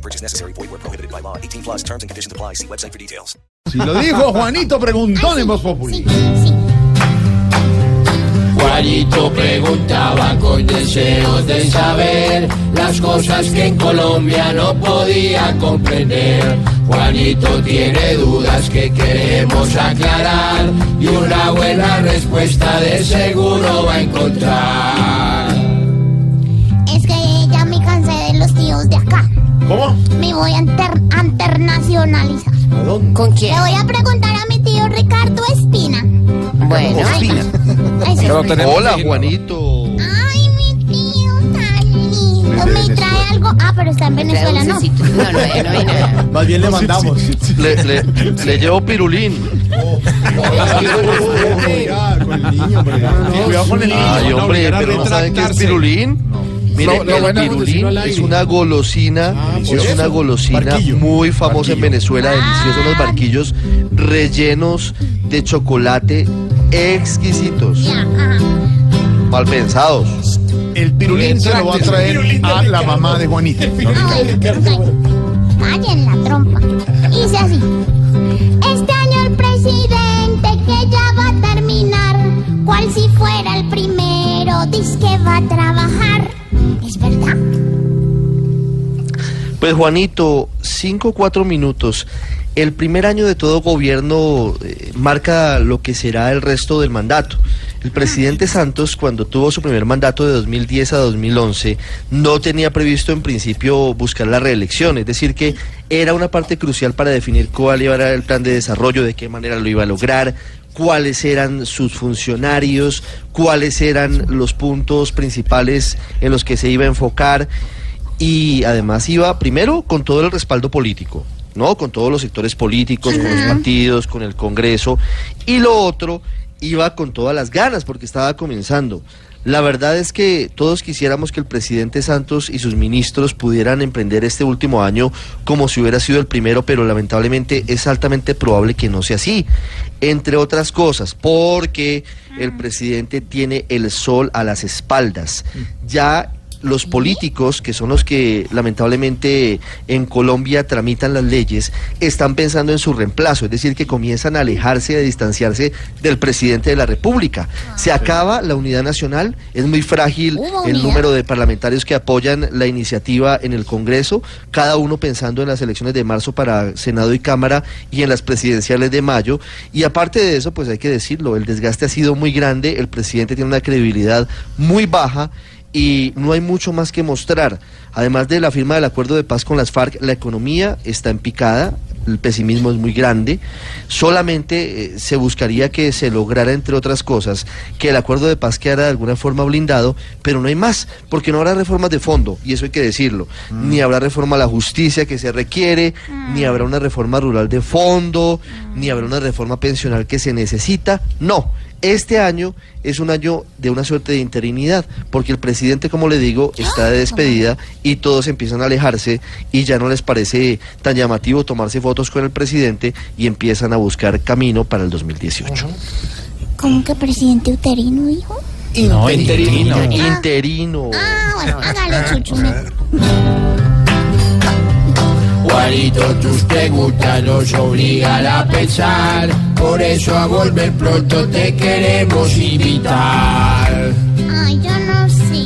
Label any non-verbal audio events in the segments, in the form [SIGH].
No purchase necessary. Void where prohibited by law. 18 plus terms and conditions apply. See website for details. Si lo dijo Juanito Preguntón en Voz Populi. Juanito preguntaba con deseos de saber las cosas que en Colombia no podía comprender. Juanito tiene dudas que queremos aclarar y una buena respuesta de seguro va a encontrar. ¿Cómo? Me voy a inter- a internacionalizar. ¿A dónde? ¿Con quién? Le voy a preguntar a mi tío Ricardo Espina. Bueno, Ay, ese- Hola, Juanito. Ay, mi tío tan lindo. ¿Me trae algo? Ah, pero está en Venezuela, ¿no? No, no, no nada. Más bien le mandamos. Le, le- le llevo pirulín. Cuidado con el niño, hombre. Cuidado con el niño. Ay, hombre, pero no saben qué es pirulín. Mire, No, no, el pirulín es una golosina, Ah, es eso. una golosina Barquillo. muy famosa en. Venezuela, deliciosos los barquillos rellenos de chocolate exquisitos, mal pensados. El pirulín se lo va a traer a la mamá de Juanito. Ay, Callen la trompa. Dice así. Pues Juanito, cinco o cuatro minutos. El primer año de todo gobierno eh, marca lo que será el resto del mandato. El presidente [LAUGHS] Santos, cuando tuvo su primer mandato de 2010 a 2011, no tenía previsto en principio buscar la reelección, es decir, que era una parte crucial para definir cuál iba a ser el plan de desarrollo, de qué manera lo iba a lograr, cuáles eran sus funcionarios, cuáles eran los puntos principales en los que se iba a enfocar y además iba primero con todo el respaldo político, ¿no? Con todos los sectores políticos, con los partidos, con el Congreso y lo otro iba con todas las ganas porque estaba comenzando. La verdad es que todos quisiéramos que el presidente Santos y sus ministros pudieran emprender este último año como si hubiera sido el primero, pero lamentablemente es altamente probable que no sea así. Entre otras cosas, porque el presidente tiene el sol a las espaldas. Ya los políticos, que son los que lamentablemente en Colombia tramitan las leyes, están pensando en su reemplazo, es decir, que comienzan a alejarse, a distanciarse del presidente de la República. Se acaba la unidad nacional, es muy frágil el número de parlamentarios que apoyan la iniciativa en el Congreso, cada uno pensando en las elecciones de marzo para Senado y Cámara y en las presidenciales de mayo. Y aparte de eso, pues hay que decirlo, el desgaste ha sido muy grande, el presidente tiene una credibilidad muy baja y no hay mucho más que mostrar. Además de la firma del acuerdo de paz con las FARC, la economía está en picada, el pesimismo es muy grande. Solamente eh, se buscaría que se lograra, entre otras cosas, que el acuerdo de paz quedara de alguna forma blindado, pero no hay más, porque no habrá reformas de fondo, y eso hay que decirlo. Ni habrá reforma a la justicia que se requiere, ni habrá una reforma rural de fondo, ni habrá una reforma pensional que se necesita. No. Este año es un año de una suerte de interinidad, porque el presidente, como le digo, está de despedida y todos empiezan a alejarse y ya no les parece tan llamativo tomarse fotos con el presidente y empiezan a buscar camino para el 2018. ¿Cómo que presidente uterino, dijo? Interino. Interino. Ah, bueno, hágale chuchu. Juanito, tus preguntas nos obligan a pensar, por eso a volver pronto te queremos invitar. Ay, yo no sé.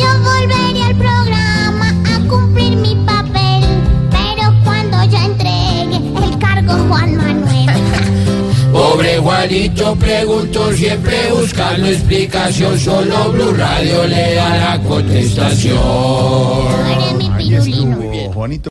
Yo volveré al programa a cumplir mi papel, pero cuando ya entregue el cargo Juan Manuel. [LAUGHS] Pobre Juanito preguntó siempre buscando explicación, solo Blue Radio le da la contestación. Eres mi pirulino. Juanito.